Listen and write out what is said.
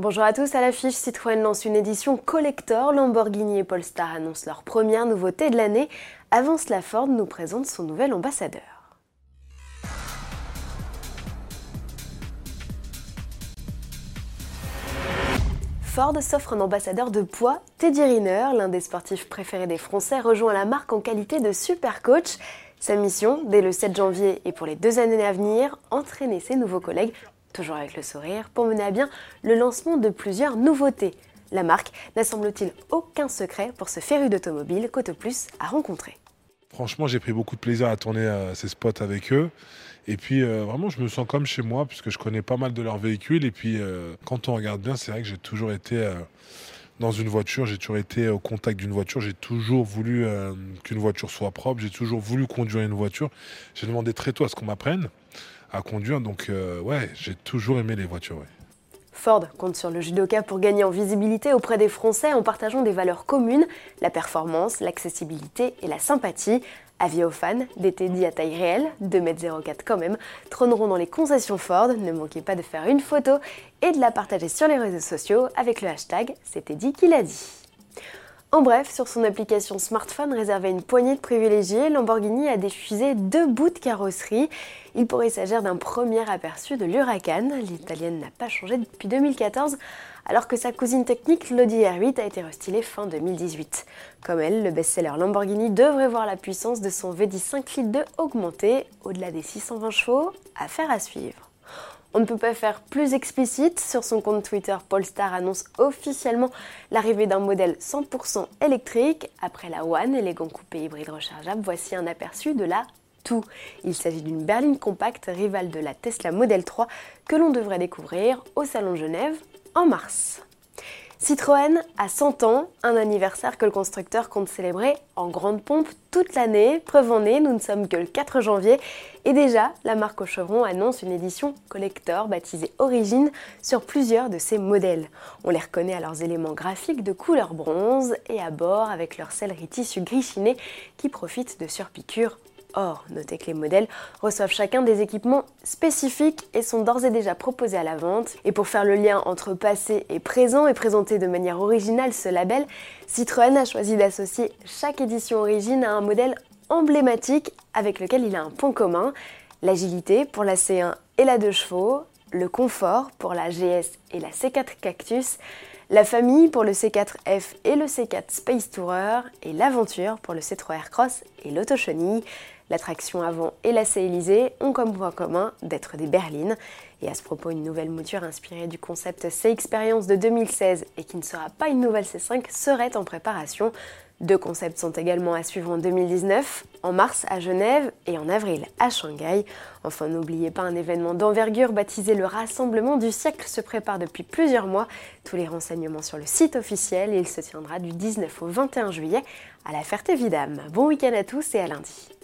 Bonjour à tous, à l'affiche, Citroën lance une édition collector. Lamborghini et Polestar annoncent leur première nouveauté de l'année. Avant cela, Ford nous présente son nouvel ambassadeur. Ford s'offre un ambassadeur de poids. Teddy Riner, l'un des sportifs préférés des Français, rejoint la marque en qualité de super coach. Sa mission, dès le 7 janvier et pour les deux années à venir, entraîner ses nouveaux collègues, toujours avec le sourire, pour mener à bien le lancement de plusieurs nouveautés. La marque n'a semble-t-il aucun secret pour ce féru d'automobile qu'Auto Plus a rencontré. Franchement, j'ai pris beaucoup de plaisir à tourner euh, ces spots avec eux. Et puis euh, vraiment, je me sens comme chez moi puisque je connais pas mal de leurs véhicules. Et puis euh, quand on regarde bien, c'est vrai que j'ai toujours été dans une voiture, j'ai toujours été au contact d'une voiture, j'ai toujours voulu qu'une voiture soit propre, j'ai toujours voulu conduire une voiture. J'ai demandé très tôt à ce qu'on m'apprenne à conduire, donc ouais, j'ai toujours aimé les voitures. Ford compte sur le judoka pour gagner en visibilité auprès des Français en partageant des valeurs communes, la performance, l'accessibilité et la sympathie. Avis aux fans, des Teddy à taille réelle, 2m04 quand même, trôneront dans les concessions Ford. Ne manquez pas de faire une photo et de la partager sur les réseaux sociaux avec le hashtag C'est Teddy qui l'a dit. En bref, sur son application smartphone réservée à une poignée de privilégiés, Lamborghini a diffusé deux bouts de carrosserie. Il pourrait s'agir d'un premier aperçu de l'Huracan. L'italienne n'a pas changé depuis 2014, alors que sa cousine technique, l'Audi R8, a été restylée fin 2018. Comme elle, le best-seller Lamborghini devrait voir la puissance de son V10 5 litres 2 augmenter au-delà des 620 chevaux. Affaire à suivre. On ne peut pas faire plus explicite. Sur son compte Twitter, Polestar annonce officiellement l'arrivée d'un modèle 100% électrique. Après la One, élégant coupé hybride rechargeable, voici un aperçu de la tout. Il s'agit d'une berline compacte rivale de la Tesla Model 3 que l'on devrait découvrir au Salon Genève en mars. Citroën a 100 ans, un anniversaire que le constructeur compte célébrer en grande pompe toute l'année. Preuve en est, nous ne sommes que le 4 janvier et déjà, la marque au chevron annonce une édition collector baptisée Origine sur plusieurs de ses modèles. On les reconnaît à leurs éléments graphiques de couleur bronze et à bord avec leur sellerie tissu gris qui profite de surpiqûres Or, notez que les modèles reçoivent chacun des équipements spécifiques et sont d'ores et déjà proposés à la vente. Et pour faire le lien entre passé et présent et présenter de manière originale ce label, Citroën a choisi d'associer chaque édition origine à un modèle emblématique avec lequel il a un point commun, l'agilité pour la C1 et la 2 chevaux, le confort pour la GS et la C4 Cactus, la famille pour le C4F et le C4 Space Tourer et l'aventure pour le C3 Aircross et l'Autochenille. L'attraction avant et la C-Élysée ont comme point commun d'être des berlines. Et à ce propos, une nouvelle mouture inspirée du concept C-Experience de 2016 et qui ne sera pas une nouvelle C5 serait en préparation. Deux concepts sont également à suivre en 2019, en mars à Genève et en avril à Shanghai. Enfin, n'oubliez pas un événement d'envergure baptisé le Rassemblement du siècle se prépare depuis plusieurs mois. Tous les renseignements sur le site officiel, il se tiendra du 19 au 21 juillet à la Ferté-Vidame. Bon week-end à tous et à lundi.